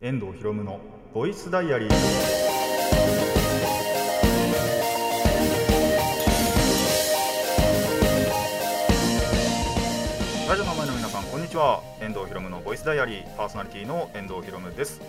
遠藤博夢のボイスダイアリー。ラジオの前の皆さんこんにちは。遠藤博夢のボイスダイアリー。パーソナリティの遠藤博夢です。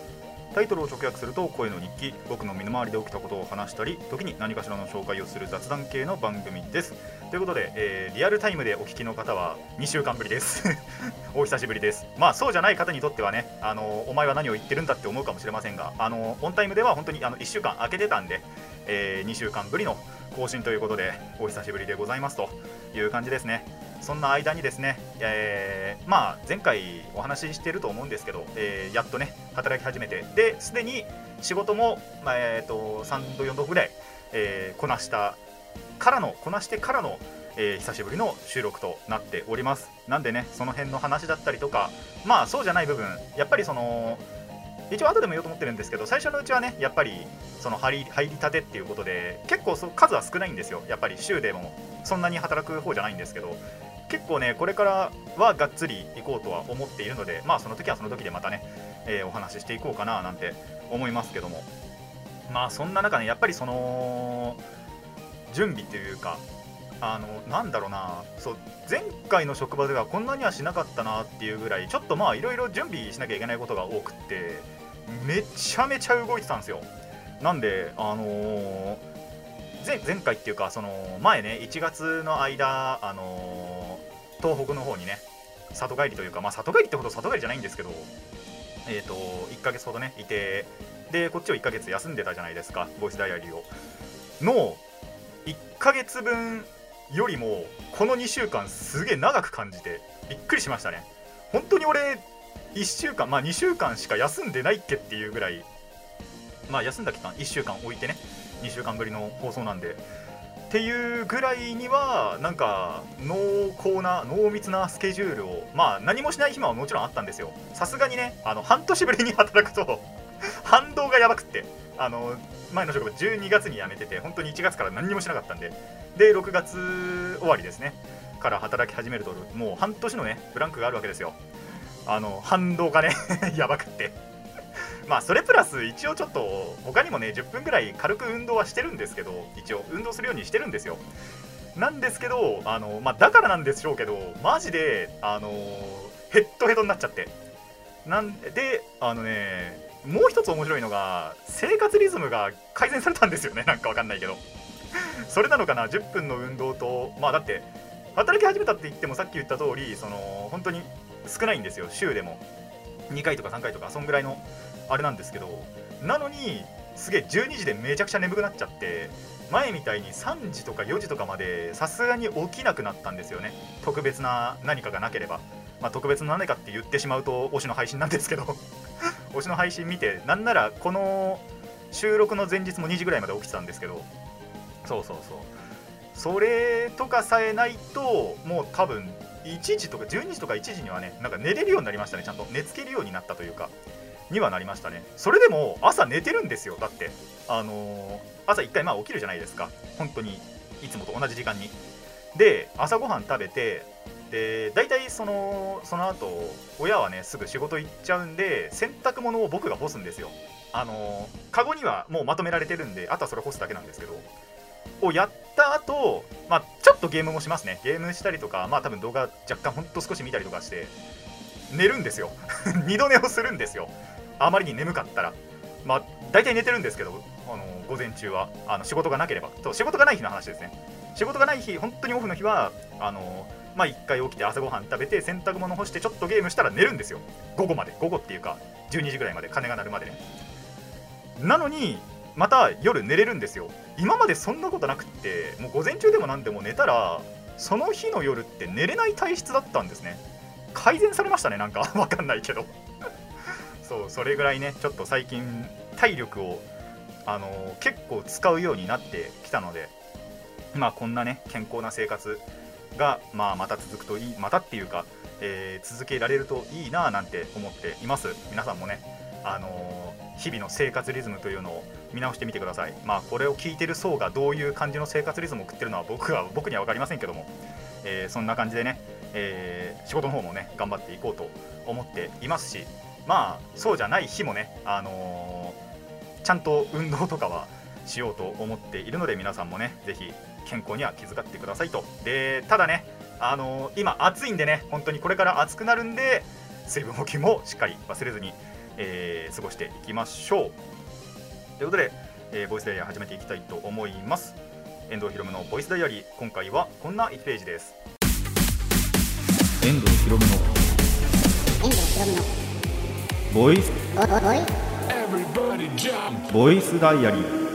タイトルを直訳すると声の日記僕の身の回りで起きたことを話したり時に何かしらの紹介をする雑談系の番組です。ということで、えーリアルタイムでお聞きの方は2週間ぶりです。お久しぶりです。まあそうじゃない方にとってはねあのお前は何を言ってるんだって思うかもしれませんがあのオンタイムでは本当にあの1週間空けてたんで、え2週間ぶりの更新ということでお久しぶりでございますという感じですね。そんな間にですね、えーまあ前回お話ししていると思うんですけど、えーやっとね働き始めてですでに仕事も、まあえー、と3度4度ぐらい、えーこなしたからのこなしてからの、えー久しぶりの収録となっております。なんでねその辺の話だったりとかまあそうじゃない部分やっぱりその一応後でも言おうと思ってるんですけど最初のうちはねやっぱりその入り入りたてっていうことで結構そう数は少ないんですよ。やっぱり週でもそんなに働く方じゃないんですけど結構ねこれからはがっつり行こうとは思っているのでまあその時はその時でまたね、えーお話ししていこうかななんて思いますけども。まあそんな中ねやっぱりその準備というかあのなんだろうなそう前回の職場ではこんなにはしなかったなっていうぐらいちょっとまあいろいろ準備しなきゃいけないことが多くってめちゃめちゃ動いてたんですよ。なんであのー前前回っていうかその前ね1月の間あのー東北の方にね里帰りというかまあ里帰りってほど里帰りじゃないんですけどえっ、と1ヶ月ほどねいてでこっちを1ヶ月休んでたじゃないですかボイスダイアリーを。の1ヶ月分よりもこの2週間すげえ長く感じてびっくりしましたね。本当に俺1週間まあ2週間しか休んでないっけっていうぐらいまあ休んだ期間1週間置いてね2週間ぶりの放送なんで。っていうぐらいにはなんか濃厚な濃密なスケジュールをまあ何もしない暇はもちろんあったんですよ。さすがにねあの半年ぶりに働くと 反動がやばくって。あの前の職場12月に辞めてて本当に1月から何もしなかったんで。で6月終わりですね。から働き始めるともう半年のねブランクがあるわけですよ。あの反動がね やばくって。まあそれプラス一応ちょっと他にもね10分ぐらい軽く運動はしてるんですけど一応運動するようにしてるんですよ。なんですけどあの、まあ、だからなんでしょうけどマジであのヘッドヘッドになっちゃって。なんであのねもう一つ面白いのが生活リズムが改善されたんですよね。なんかわかんないけど。それなのかな10分の運動とまあだって働き始めたって言ってもさっき言った通りその本当に少ないんですよ。週でも。2回とか3回とかそんぐらいのあれなんですけどなのにすげえ12時でめちゃくちゃ眠くなっちゃって前みたいに3時とか4時とかまでさすがに起きなくなったんですよね。特別な何かがなければ。まあ特別な何かって言ってしまうと推しの配信なんですけど。推しの配信見てなんならこの収録の前日も2時ぐらいまで起きてたんですけど。そうそうそう。それとかさえないともう多分1時とか12時とか1時にはねなんか寝れるようになりましたねちゃんと。寝つけるようになったというか。にはなりましたね。それでも朝寝てるんですよ。だって。あのー朝1回まあ起きるじゃないですか。本当にいつもと同じ時間に。で朝ごはん食べてで大体そのその後親はねすぐ仕事行っちゃうんで洗濯物を僕が干すんですよ。あのーカゴにはもうまとめられてるんであとはそれ干すだけなんですけど。をやった後、まあちょっとゲームもしますね。ゲームしたりとかまあ多分動画若干ほんと少し見たりとかして寝るんですよ。二度寝をするんですよ。あまりに眠かったらまあ大体寝てるんですけどあの午前中はあの仕事がなければ。そう仕事がない日の話ですね。仕事がない日本当にオフの日はあのまあ1回起きて朝ごはん食べて洗濯物干してちょっとゲームしたら寝るんですよ。午後まで。午後っていうか12時ぐらいまで。鐘が鳴るまでね。なのにまた夜寝れるんですよ。今までそんなことなくってもう午前中でも何でも寝たらその日の夜って寝れない体質だったんですね。改善されましたねなんか。わかんないけど。そうそれぐらいねちょっと最近体力をあのー結構使うようになってきたのでまあこんなね健康な生活が、まあ、また続くといいまたっていうか、えー続けられるといいなぁなんて思っています。皆さんもねあのー日々の生活リズムというのを見直してみてください。まあこれを聞いてる層がどういう感じの生活リズムを送ってるのは僕は僕には分かりませんけども、えそんな感じでね、え仕事の方もね頑張っていこうと思っていますしまあそうじゃない日もね、あのー、ちゃんと運動とかはしようと思っているので皆さんもね是非健康には気遣ってくださいと。でただね、あのー、今暑いんでね本当にこれから暑くなるんで水分補給もしっかり忘れずに、えー、過ごしていきましょう。ということで、え、ボイスダイヤー始めていきたいと思います。遠藤ひろむのボイスダイアリー。今回はこんな1ページです。遠藤ひろむの遠藤ひろむの。ボイス。ボイスダイアリー。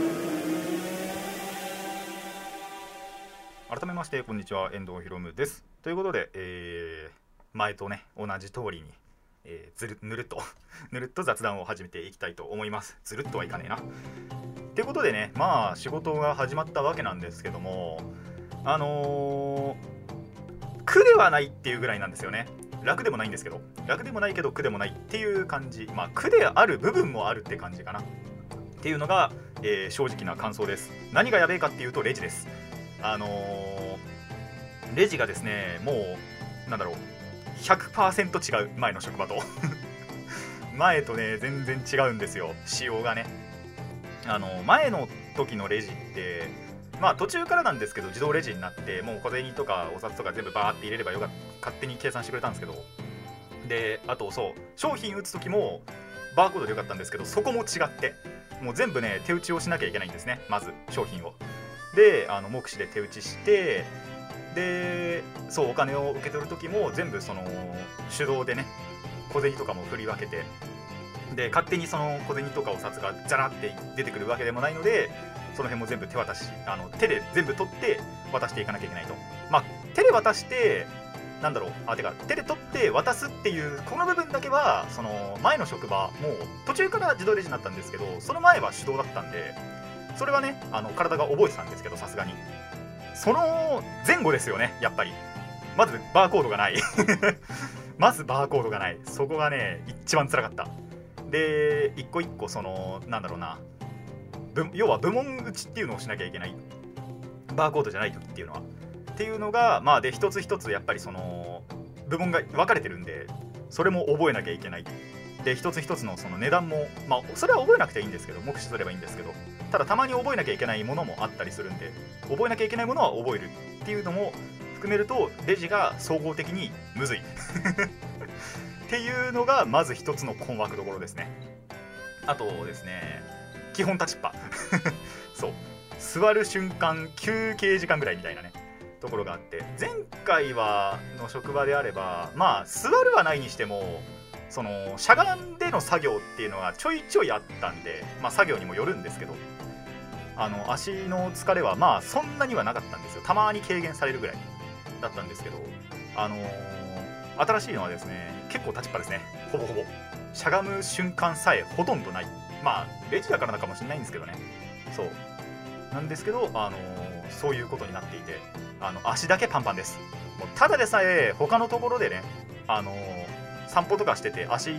改めましてこんにちは。遠藤ひろむです。ということで、えー、前とね同じ通りに、えー、ずるぬるっと ぬるっと雑談を始めていきたいと思います。ずるっとはいかねえな。ということでねまあ仕事が始まったわけなんですけどもあのー、苦ではないっていうぐらいなんですよね。楽でもないんですけど楽でもないけど苦でもないっていう感じまあ苦である部分もあるって感じかな。っていうのが、えー、正直な感想です。何がやべえかっていうとレジです。あのー、レジがですねもうなんだろう100%違う。前の職場と。前とね全然違うんですよ。仕様がね。あの前の時のレジってまあ途中からなんですけど自動レジになってもう小銭とかお札とか全部バーって入れればよかった勝手に計算してくれたんですけど。であとそう商品打つ時もバーコードでよかったんですけどそこも違ってもう全部ね手打ちをしなきゃいけないんですねまず商品を。であの目視で手打ちしてでそうお金を受け取る時も全部その手動でね小銭とかも振り分けてで勝手にその小銭とかお札がザラって出てくるわけでもないのでその辺も全部手渡しあの手で全部取って渡していかなきゃいけないと。まあ手で渡してなんだろうあてか手で取って渡すっていうこの部分だけはその前の職場もう途中から自動レジになったんですけどその前は手動だったんでそれはねあの体が覚えてたんですけどさすがに。その前後ですよねやっぱり。まずバーコードがない。まずバーコードがない。そこがね一番つらかった。で一個一個そのなんだろうな。要は部門打ちっていうのをしなきゃいけない。バーコードじゃない時っていうのは。っていうのがまあで一つ一つやっぱりその部門が分かれてるんでそれも覚えなきゃいけない。で一つ一つのその値段もまあそれは覚えなくていいんですけど目視すればいいんですけど。ただたまに覚えなきゃいけないものもあったりするんで覚えなきゃいけないものは覚えるっていうのも含めるとレジが総合的にむずい。っていうのがまず一つの困惑どころですね。あとですね基本立ちっぱ。そう。座る瞬間休憩時間ぐらいみたいなねところがあって前回はの職場であればまあ座るはないにしてもそのしゃがんでの作業っていうのがちょいちょいあったんでまあ作業にもよるんですけどあの足の疲れはまあそんなにはなかったんですよ。たまに軽減されるぐらいだったんですけどあのー、新しいのはですね結構立ちっぱですね。ほぼほぼ。しゃがむ瞬間さえほとんどない。まあレジだからなかもしれないんですけどね。そう。なんですけど、あのー、そういうことになっていてあの足だけパンパンです。もうただでさえ他のところでね、あのー、散歩とかしてて足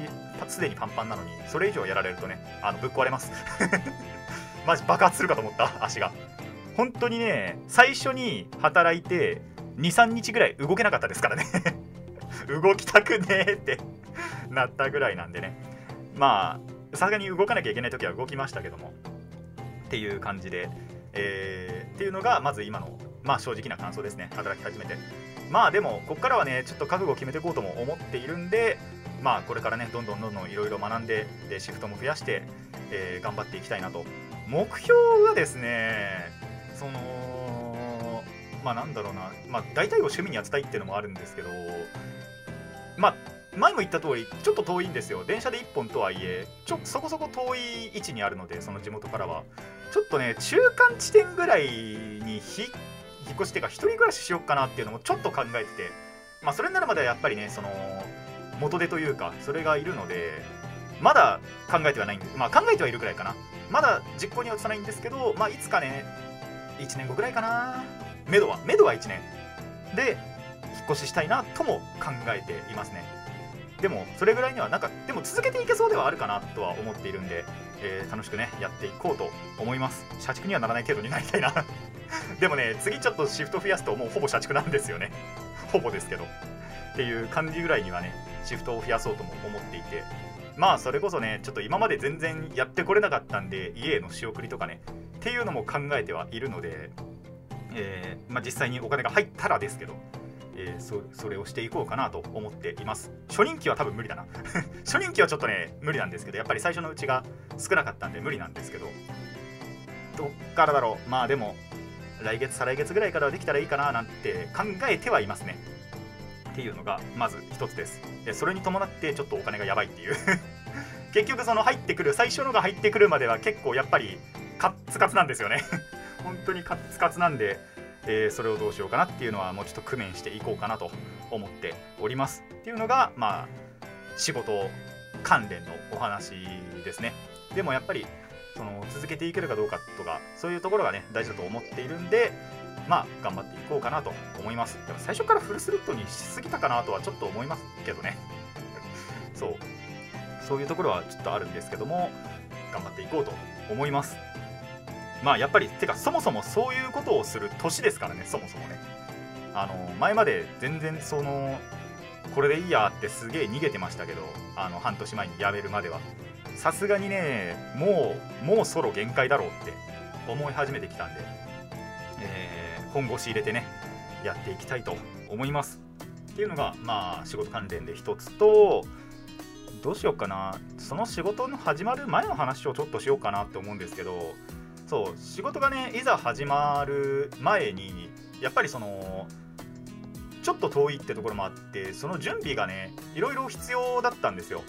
すでにパンパンなのにそれ以上やられるとねあのぶっ壊れます。マジ爆発するかと思った足が。本当にね最初に働いて23日ぐらい動けなかったですからね。動きたくねえってなったぐらいなんでね。まあさすがに動かなきゃいけない時は動きましたけども。っていう感じで、えー、っていうのがまず今のまあ正直な感想ですね。働き始めて。まあでもこっからはねちょっと覚悟を決めていこうとも思っているんでまあこれからねどんどんどんどんいろいろ学んででシフトも増やして、えー、頑張っていきたいなと。目標はですねそのまあなんだろうな。まあ大体を趣味に当てたいっていうのもあるんですけどまあ前も言った通りちょっと遠いんですよ。電車で1本とはいえちょそこそこ遠い位置にあるのでその地元からは。ちょっとね中間地点ぐらいに引っ越してか一人暮らししよっかなっていうのもちょっと考えてて。まあそれになるまではやっぱりねその元手というかそれがいるのでまだ考えてはないんでまあ考えてはいるくらいかな。まだ実行には移さないんですけどまあいつかね1年後ぐらいかな。めどはめどは1年。で引っ越ししたいなとも考えていますね。でもそれぐらいにはなんかでも続けていけそうではあるかなとは思っているんで、えー、楽しくねやっていこうと思います。社畜にはならない程度になりたいな。でもね次ちょっとシフト増やすともうほぼ社畜なんですよね。ほぼですけど。っていう感じぐらいにはねシフトを増やそうとも思っていて。まあそれこそねちょっと今まで全然やってこれなかったんで家への仕送りとかねっていうのも考えてはいるので、えー、まあ、実際にお金が入ったらですけど、えー、それをしていこうかなと思っています。初任給は多分無理だな。初任給はちょっとね無理なんですけどやっぱり最初のうちが少なかったんで無理なんですけど。どっからだろう。まあでも来月再来月ぐらいからはできたらいいかななんて考えてはいますね。っていうのがまず一つです。でそれに伴ってちょっとお金がやばいっていう。結局その入ってくる最初のが入ってくるまでは結構やっぱりカッツカツなんですよね。本当にカッツカツなんで、えー、それをどうしようかなっていうのはもうちょっと工面していこうかなと思っております。っていうのがまあ仕事関連のお話ですね。でもやっぱりその続けていけるかどうかとかそういうところがね大事だと思っているんでまあ頑張っていこうかなと思います。でも最初からフルスロットにしすぎたかなとはちょっと思いますけどね。そう。そういうところはちょっとあるんですけども頑張っていこうと思います。まあやっぱりてかそもそもそういうことをする年ですからねそもそもね。あの前まで全然そのこれでいいやってすげえ逃げてましたけどあの半年前に辞めるまでは。さすがにねもうもうソロ限界だろうって思い始めてきたんで、えー、本腰入れてねやっていきたいと思います。っていうのがまあ仕事関連で一つとどうしようかな。その仕事の始まる前の話をちょっとしようかなって思うんですけどそう仕事がねいざ始まる前にやっぱりそのちょっと遠いってところもあってその準備がねいろいろ必要だったんですよ。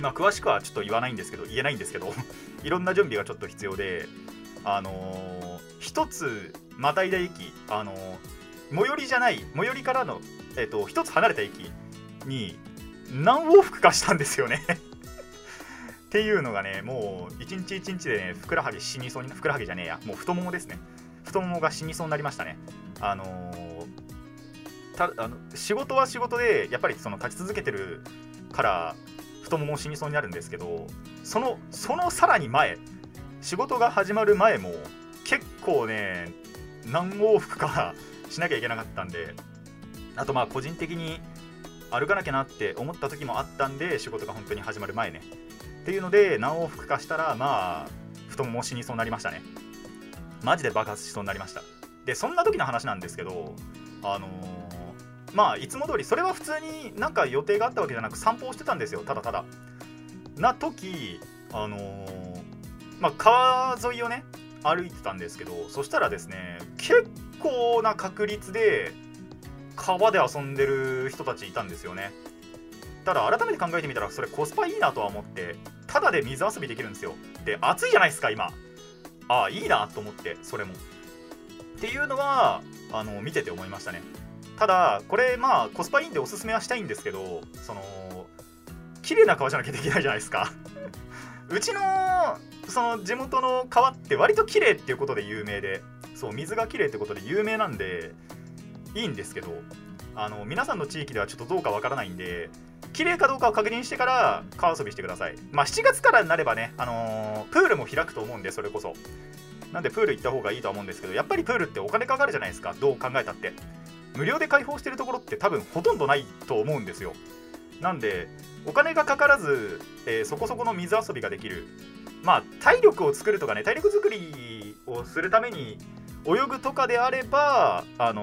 まあ、詳しくはちょっと言わないんですけど言えないんですけど いろんな準備がちょっと必要であのー、一つまたいだ駅あのー、最寄りじゃない最寄りからのえっ、ー、と一つ離れた駅に何往復かしたんですよね。っていうのがねもう一日一日でねふくらはぎ死にそうにふくらはぎじゃねえや。もう太ももですね。太ももが死にそうになりましたね。あのー、たあの仕事は仕事でやっぱりその立ち続けてるから太もも死にそうになるんですけどそのそのさらに前仕事が始まる前も結構ね何往復か しなきゃいけなかったんであとまあ個人的に歩かなきゃなって思った時もあったんで仕事が本当に始まる前ね。っていうので何往復かしたらまあ太もも死にそうになりましたね。マジで爆発しそうになりました。でそんな時の話なんですけどあのーまあいつも通りそれは普通になんか予定があったわけじゃなく散歩をしてたんですよ。ただただ。な時あのー、まあ川沿いをね歩いてたんですけどそしたらですね結構な確率で川で遊んでる人たちいたんですよね。ただ改めて考えてみたらそれコスパいいなとは思ってただで水遊びできるんですよ。で暑いじゃないですか今。ああいいなと思ってそれも。っていうのはあの見てて思いましたね。ただこれまあコスパいいんでおすすめはしたいんですけどその綺麗な川じゃなきゃできないじゃないですか。うちのその地元の川って割と綺麗っていうことで有名でそう水が綺麗ってことで有名なんでいいんですけどあの皆さんの地域ではちょっとどうかわからないんで綺麗かどうかを確認してから川遊びしてください。まあ7月からになればね、あのー、プールも開くと思うんでそれこそ。なんでプール行った方がいいとは思うんですけどやっぱりプールってお金かかるじゃないですか。どう考えたって。無料で開放してるところって多分ほとんどないと思うんですよ。なんでお金がかからず、えー、そこそこの水遊びができる。まあ体力を作るとかね体力作りをするために泳ぐとかであればあの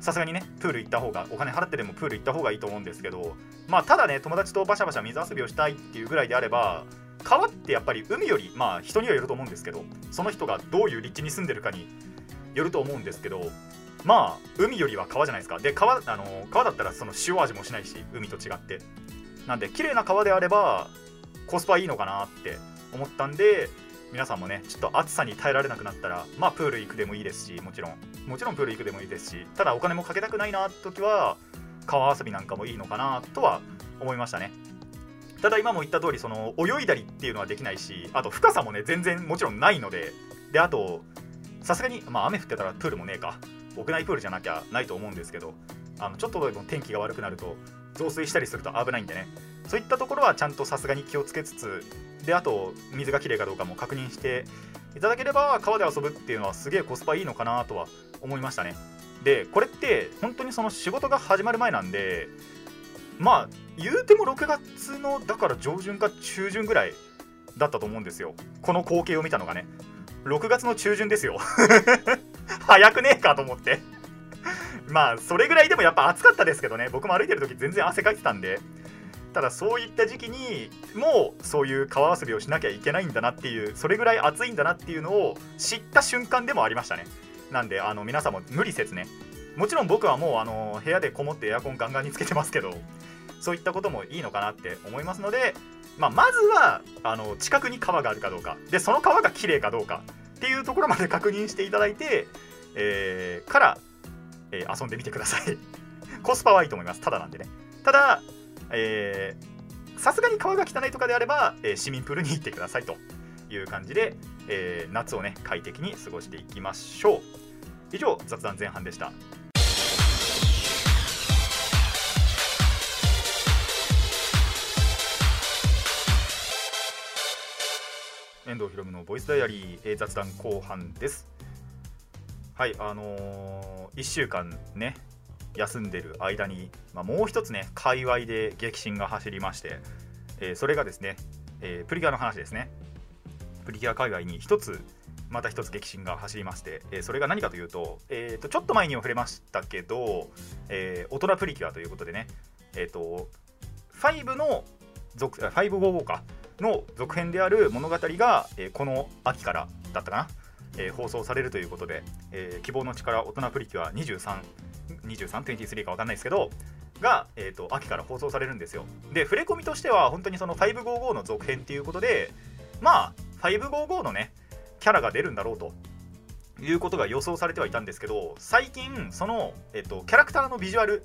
さすがにねプール行った方がお金払ってでもプール行った方がいいと思うんですけどまあただね友達とバシャバシャ水遊びをしたいっていうぐらいであれば川ってやっぱり海よりまあ人にはよると思うんですけどその人がどういう立地に住んでるかによると思うんですけどまあ海よりは川じゃないですか。で川あの川だったらその塩味もしないし海と違って。なんで綺麗な川であればコスパいいのかなって思ったんで皆さんもねちょっと暑さに耐えられなくなったらまあプール行くでもいいですしもちろん。もちろんプール行くでもいいですしただお金もかけたくないな時は川遊びなんかもいいのかなとは思いましたね。ただ今も言った通りその泳いだりっていうのはできないしあと深さもね全然もちろんないので。であとさすがにまあ雨降ってたらプールもねえか。屋内プールじゃなきゃないと思うんですけどあのちょっとでも天気が悪くなると増水したりすると危ないんでね。そういったところはちゃんとさすがに気をつけつつであと水がきれいかどうかも確認していただければ川で遊ぶっていうのはすげえコスパいいのかなとは思いましたね。でこれって本当にその仕事が始まる前なんでまあ言うても6月のだから上旬か中旬ぐらいだったと思うんですよ。この光景を見たのがね。6月の中旬ですよ。早くねえかと思って。まあそれぐらいでもやっぱ暑かったですけどね。僕も歩いてる時全然汗かいてたんで。ただそういった時期にもうそういう川遊びをしなきゃいけないんだなっていうそれぐらい暑いんだなっていうのを知った瞬間でもありましたね。なんであの皆さんも無理せずね。もちろん僕はもうあの部屋でこもってエアコンガンガンにつけてますけどそういったこともいいのかなって思いますので、まあ、まずはあの近くに川があるかどうか。でその川が綺麗かどうかっていうところまで確認していただいて、えー、から、えー、遊んでみてください。コスパはいいと思います。ただなんでね。たださすがに川が汚いとかであれば、えー、市民プールに行ってくださいという感じで、えー、夏をね快適に過ごしていきましょう。以上雑談前半でした。遠藤ひろむのボイスダイアリー、えー、雑談後半です。はいあのー、1週間ね休んでる間に、まあ、もう一つね界隈で激震が走りまして、えー、それがですね、えー、プリキュアの話ですね。プリキュア界隈に一つまた一つ激震が走りまして、えー、それが何かというと,、えーと、ちょっと前にも触れましたけど、えー、大人プリキュアということでね、えーと、5の続555かの続編である物語が、えー、この秋からだったかな、えー、放送されるということで、えー、希望の力大人プリキュア23 2323か分かんないですけどが、えーと、秋から放送されるんですよ。で触れ込みとしては本当にその555の続編っていうことでまあ555のねキャラが出るんだろうと。いうことが予想されてはいたんですけど最近その、えーと、キャラクターのビジュアル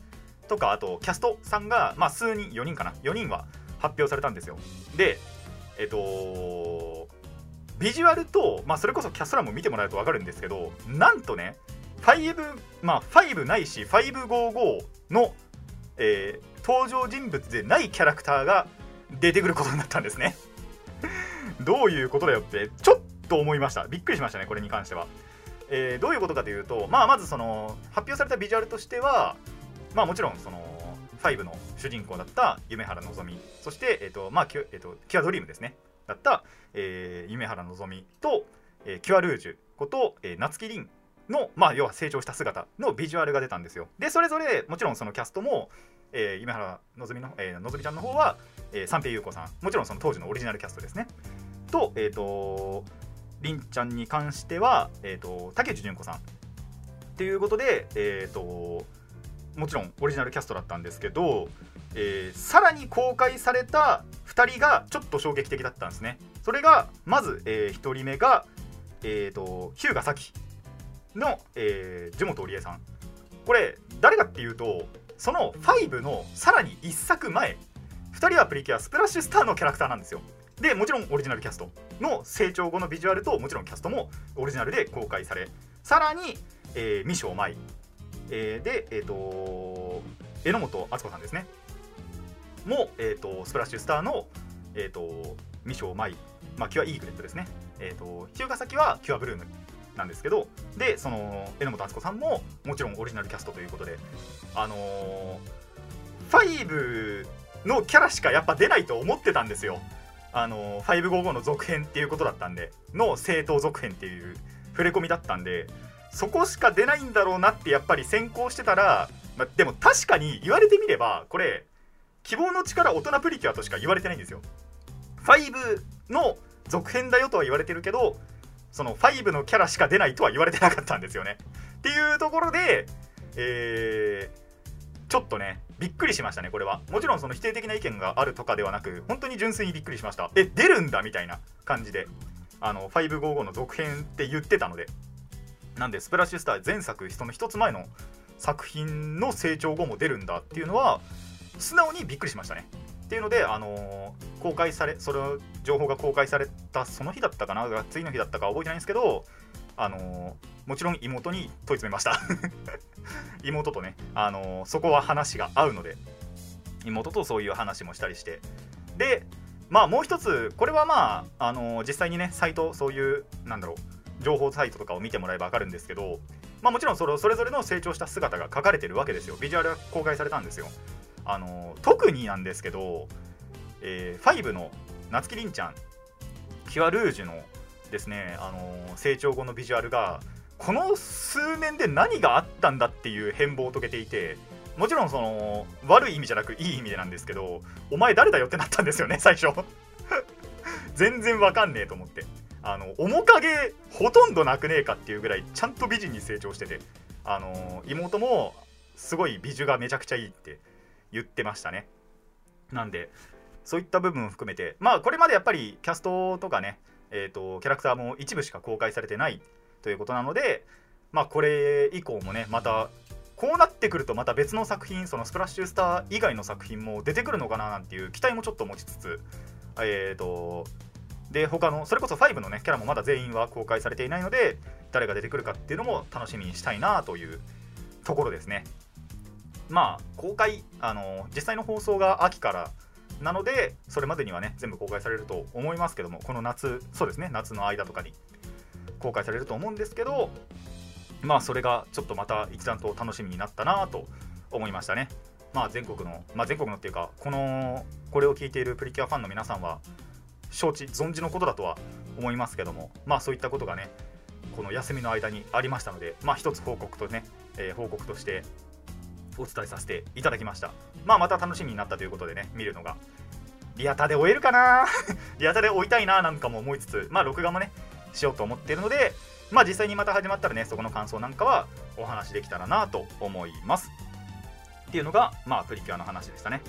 とかあとキャストさんが、まあ、数人4人かな。4人は発表されたんですよ。でえっ、ー、とビジュアルと、まあ、それこそキャスト欄も見てもらえると分かるんですけどなんとね5、まあ、5ないし555の、えー、登場人物でないキャラクターが出てくることになったんですね。どういうことだよってちょっと思いました。びっくりしましたねこれに関しては、えー、どういうことかというと、まあ、まずその発表されたビジュアルとしてはまあもちろんその5の主人公だった夢原のぞみそして、えーとまあキュえーと、キュアドリームですね。だった、えー、夢原のぞみと、えー、キュアルージュこと、えー、夏木凛。の、まあ、要は成長した姿のビジュアルが出たんですよ。で、それぞれ、もちろんそのキャストも、えー、夢原のぞみの、えー、のぞみちゃんの方は、えー、三平優子さん、もちろんその当時のオリジナルキャストですね。と、えっ、ー、と、りんちゃんに関しては、え、ー、と、竹内純子さん。っていうことで、え、ー、と、もちろんオリジナルキャストだったんですけど、えー、さらに公開された2人がちょっと衝撃的だったんですね。それが、まず、えー、1人目が、えーと、日向咲の、えー、樹本織江さん。これ誰かっていうとその5のさらに1作前2人はプリキュアスプラッシュスターのキャラクターなんですよ。でもちろんオリジナルキャストの成長後のビジュアルともちろんキャストもオリジナルで公開されさらに、えー、未章舞、えー、でえっ、ー、と榎本敦子さんですね。も、えーと、スプラッシュスターの、えーと、未章舞、まあ、キュアイーグレットですね、えーと、日向先はキュアブルーム。なんですけどでその榎本敦子さんももちろんオリジナルキャストということであのー、5のキャラしかやっぱ出ないと思ってたんですよ。あのー、555の続編っていうことだったんでの正当続編っていう触れ込みだったんでそこしか出ないんだろうなってやっぱり先行してたら、までも確かに言われてみればこれ希望の力大人プリキュアとしか言われてないんですよ。5の続編だよとは言われてるけどその5のキャラしか出ないとは言われてなかったんですよね。っていうところで、えー、ちょっとね、びっくりしましたね、これは。もちろんその否定的な意見があるとかではなく、本当に純粋にびっくりしました。え、出るんだみたいな感じで、あの、555の続編って言ってたので。なんで、スプラッシュスター前作、その一つ前の作品の成長後も出るんだっていうのは、素直にびっくりしましたね。っていうので、あのー、公開されその情報が公開されたその日だったかな次の日だったか覚えてないんですけど、あのー、もちろん妹に問い詰めました。妹とね、あのー、そこは話が合うので妹とそういう話もしたりして。でまあもう一つこれはまあ、あの実際にねサイトそういうなんだろう情報サイトとかを見てもらえば分かるんですけどまあもちろんそれそれぞれの成長した姿が書かれてるわけですよ。ビジュアルが公開されたんですよ。あの特になんですけど、えー、5の夏木凛ちゃんキュアルージュのですね、あの成長後のビジュアルがこの数年で何があったんだっていう変貌を遂げていてもちろんその悪い意味じゃなくいい意味でなんですけどお前誰だよってなったんですよね 最初。全然わかんねえと思って。あの面影ほとんどなくねえかっていうぐらいちゃんと美人に成長しててあの妹もすごい美女がめちゃくちゃいいって。言ってましたね。なんでそういった部分を含めてまあこれまでやっぱりキャストとかねえーと、キャラクターも一部しか公開されてないということなので、まあ、これ以降もねまたこうなってくるとまた別の作品そのスプラッシュスター以外の作品も出てくるのかななんていう期待もちょっと持ちつつえっ、ー、とで他のそれこそ5のねキャラもまだ全員は公開されていないので誰が出てくるかっていうのも楽しみにしたいなというところですね。まあ公開あの実際の放送が秋からなのでそれまでにはね全部公開されると思いますけどもこの夏そうですね夏の間とかに公開されると思うんですけどまあそれがちょっとまた一段と楽しみになったなと思いましたね。まあ全国のまあ全国のっていうかこのこれを聞いているプリキュアファンの皆さんは承知存じのことだとは思いますけどもまあそういったことがねこの休みの間にありましたのでまあ一つ報告とね、えー、報告としてお伝えさせていただきました。まあまた楽しみになったということでね見るのが。リアタで終えるかな？リアタで追いたいななんかも思いつつまあ録画もねしようと思っているのでまあ実際にまた始まったらねそこの感想なんかはお話できたらなと思います。っていうのがまあプリキュアの話でしたね。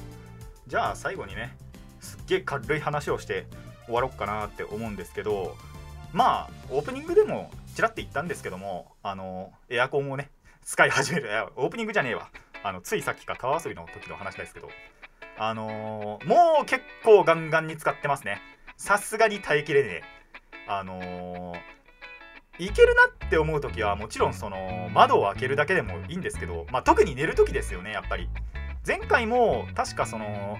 じゃあ最後にねすっげえ軽い話をして終わろうかなって思うんですけどまあオープニングでもちらって言ったんですけどもあのエアコンをね使い始める。オープニングじゃねえわ。あのついさっきか川遊びの時の話ですけどあのー、もう結構ガンガンに使ってますね。さすがに耐えきれねえ。あのー、いけるなって思う時はもちろんその窓を開けるだけでもいいんですけど、まあ、特に寝る時ですよねやっぱり。前回も確かその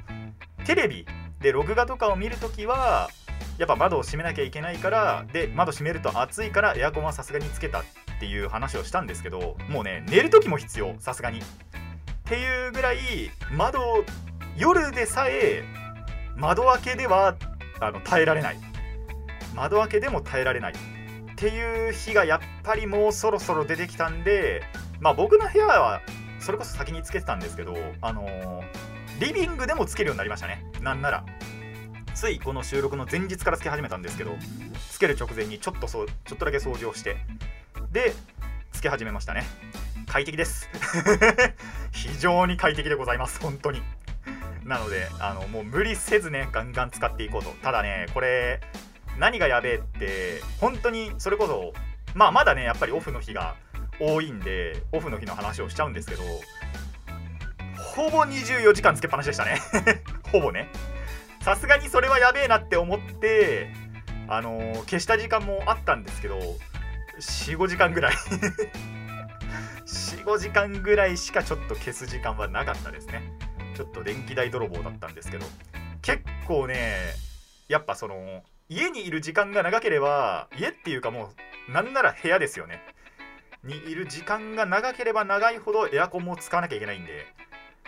テレビで録画とかを見るときはやっぱ窓を閉めなきゃいけないからで窓閉めると暑いからエアコンはさすがにつけたっていう話をしたんですけどもうね寝る時も必要さすがに。っていうぐらい窓夜でさえ窓開けではあの耐えられない。窓開けでも耐えられない。っていう日がやっぱりもうそろそろ出てきたんでまあ僕の部屋はそれこそ先につけてたんですけどあのー、リビングでもつけるようになりましたね。なんなら。ついこの収録の前日からつけ始めたんですけどつける直前にちょっとそうちょっとだけ掃除をして。でつけ始めましたね。快適です。非常に快適でございます。本当に。なのであのもう無理せずねガンガン使っていこうと。ただねこれ何がやべえって本当にそれこそまあまだねやっぱりオフの日が多いんでオフの日の話をしちゃうんですけどほぼ24時間つけっぱなしでしたね。ほぼね。さすがにそれはやべえなって思ってあのー、消した時間もあったんですけど45時間ぐらい。45時間ぐらいしかちょっと消す時間はなかったですね。ちょっと電気代泥棒だったんですけど。結構ねやっぱその家にいる時間が長ければ家っていうかもうなんなら部屋ですよね。にいる時間が長ければ長いほどエアコンも使わなきゃいけないんで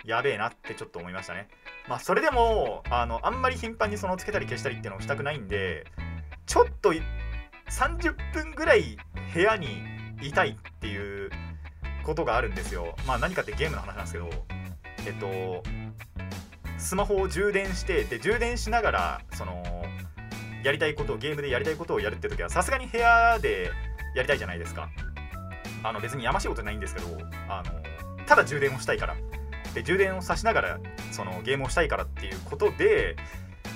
やべえなってちょっと思いましたね。まあそれでもあのあんまり頻繁にそのつけたり消したりっていうのをしたくないんでちょっと30分ぐらい部屋にいたいっていうことがあるんですよ。まあ何かってゲームの話なんですけどえっとスマホを充電してで充電しながらそのやりたいことをゲームでやりたいことをやるって時はさすがに部屋でやりたいじゃないですか。あの別にやましいことないんですけどあのただ充電をしたいから。で充電をさしながらそのゲームをしたいからっていうことで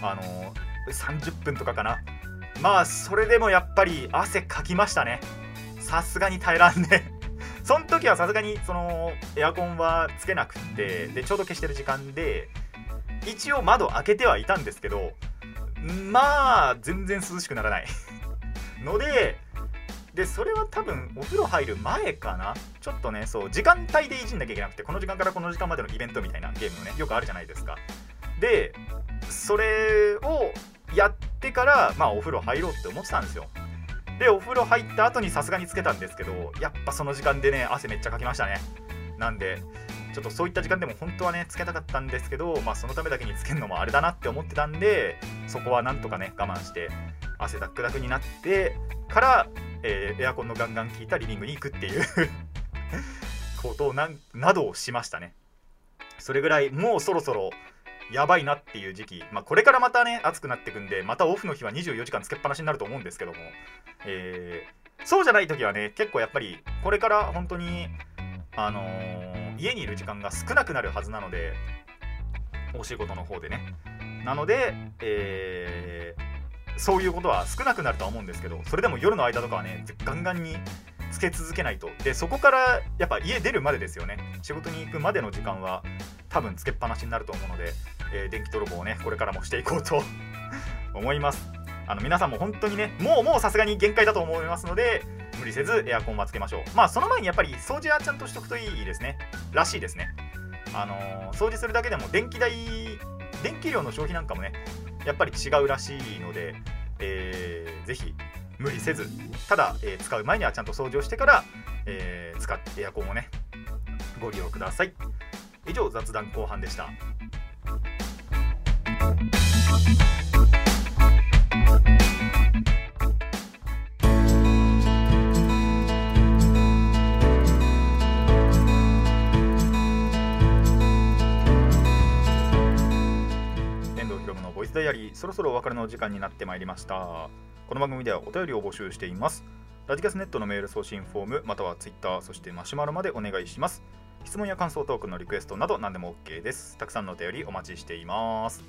あの30分とかかな。まあそれでもやっぱり汗かきましたね。さすがに耐えらんねその時はさすがにそのエアコンはつけなくってでちょうど消してる時間で一応窓開けてはいたんですけどまあ全然涼しくならない。のででそれは多分お風呂入る前かな。ちょっとねそう時間帯でいじんなきゃいけなくてこの時間からこの時間までのイベントみたいなゲームのねよくあるじゃないですか。でそれをやってからまあお風呂入ろうって思ってたんですよ。でお風呂入った後にさすがにつけたんですけどやっぱその時間でね汗めっちゃかきましたね。なんでちょっとそういった時間でも本当はねつけたかったんですけど、まあ、そのためだけにつけるのもあれだなって思ってたんでそこはなんとかね我慢して汗だくだくになってから、えー、エアコンのガンガン効いたリビングに行くっていう ことななどをしましたね。それぐらいもうそろそろやばいなっていう時期、まあ、これからまたね暑くなってくんでまたオフの日は24時間つけっぱなしになると思うんですけども、えー、そうじゃない時はね結構やっぱりこれから本当にあのー、家にいる時間が少なくなるはずなのでお仕事の方でね。なので、えー、そういうことは少なくなるとは思うんですけどそれでも夜の間とかはねガンガンにつけ続けないと。でそこからやっぱ家出るまでですよね。仕事に行くまでの時間は多分つけっぱなしになると思うので、えー、電気泥棒をねこれからもしていこうと 思います。あの皆さんも本当にねもうもうさすがに限界だと思いますので無理せずエアコンはつけましょう。まあその前にやっぱり掃除はちゃんとしとくといいですね。らしいですね。あのー、掃除するだけでも電気代電気量の消費なんかもねやっぱり違うらしいので、えー、ぜひ無理せずただ、えー、使う前にはちゃんと掃除をしてから、えー、使ってエアコンをねご利用ください。以上雑談後半でした。遠藤ひろむのボイスダイアリーそろそろお別れの時間になってまいりました。この番組ではお便りを募集しています。ラジキャスネットのメール送信フォームまたはツイッターそしてマシュマロまでお願いします。質問や感想トークのリクエストなど何でも OK です。たくさんのお便りお待ちしています。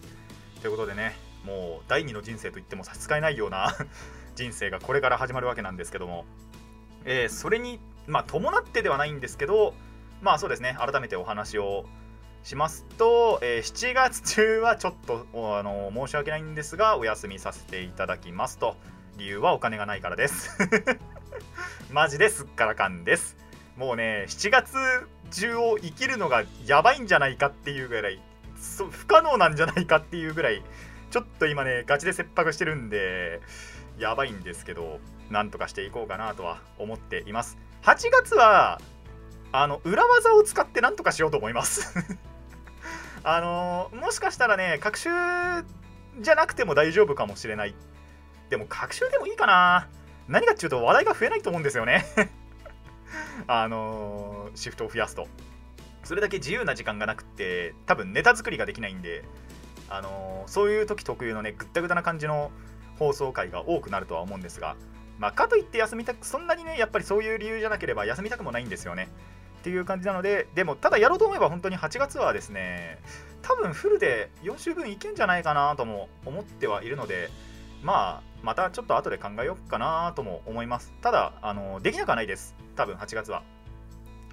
ということでねもう第二の人生と言っても差し支えないような 人生がこれから始まるわけなんですけども、えー、それに、まあ、伴ってではないんですけどまあそうですね。改めてお話をしますと、えー、7月中はちょっとあの申し訳ないんですがお休みさせていただきますと。理由はお金がないからです。マジですっからかんです。もうね7月中を生きるのがやばいんじゃないかっていうぐらい不可能なんじゃないかっていうぐらいちょっと今ねガチで切迫してるんでやばいんですけどなんとかしていこうかなとは思っています。8月はあの裏技を使ってなんとかしようと思います。あのもしかしたらね学習じゃなくても大丈夫かもしれない。でも学習でもいいかな。何かっていうと話題が増えないと思うんですよね。あの、シフトを増やすと。それだけ自由な時間がなくって多分ネタ作りができないんであの、そういう時特有のねぐったぐたな感じの放送回が多くなるとは思うんですがまあ、かといって休みたくそんなにねやっぱりそういう理由じゃなければ休みたくもないんですよね。っていう感じなのででもただやろうと思えば本当に8月はですね多分フルで4週分いけんじゃないかなとも思ってはいるのでまあまたちょっと後で考えようかなとも思います。ただあのできなくはないです。多分8月は。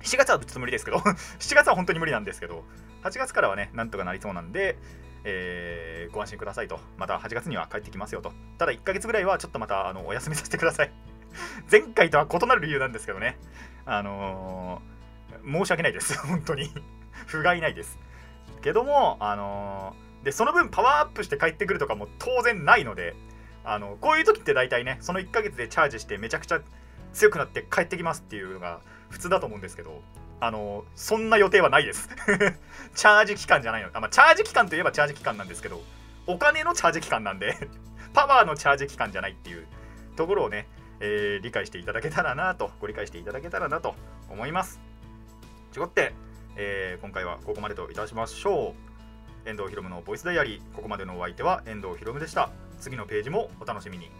7月はちょっと無理ですけど 7月は本当に無理なんですけど8月からはねなんとかなりそうなんでえー、ご安心くださいと。また8月には帰ってきますよと。ただ1ヶ月ぐらいはちょっとまたあのお休みさせてください。前回とは異なる理由なんですけどね。あのー、申し訳ないです。本当に。不甲斐ないです。けどもあのー、でその分パワーアップして帰ってくるとかも当然ないのであのこういう時って大体ねその1ヶ月でチャージしてめちゃくちゃ強くなって帰ってきますっていうのが普通だと思うんですけどあのそんな予定はないです。チャージ期間じゃないの。あ、まあ、チャージ期間といえばチャージ期間なんですけどお金のチャージ期間なんで パワーのチャージ期間じゃないっていうところをね、えー、理解していただけたらなとご理解していただけたらなと思います。ちょって、えー、今回はここまでといたしましょう。遠藤ひろむのボイスダイアリー。ここまでのお相手は遠藤ひろむでした。次のページもお楽しみに。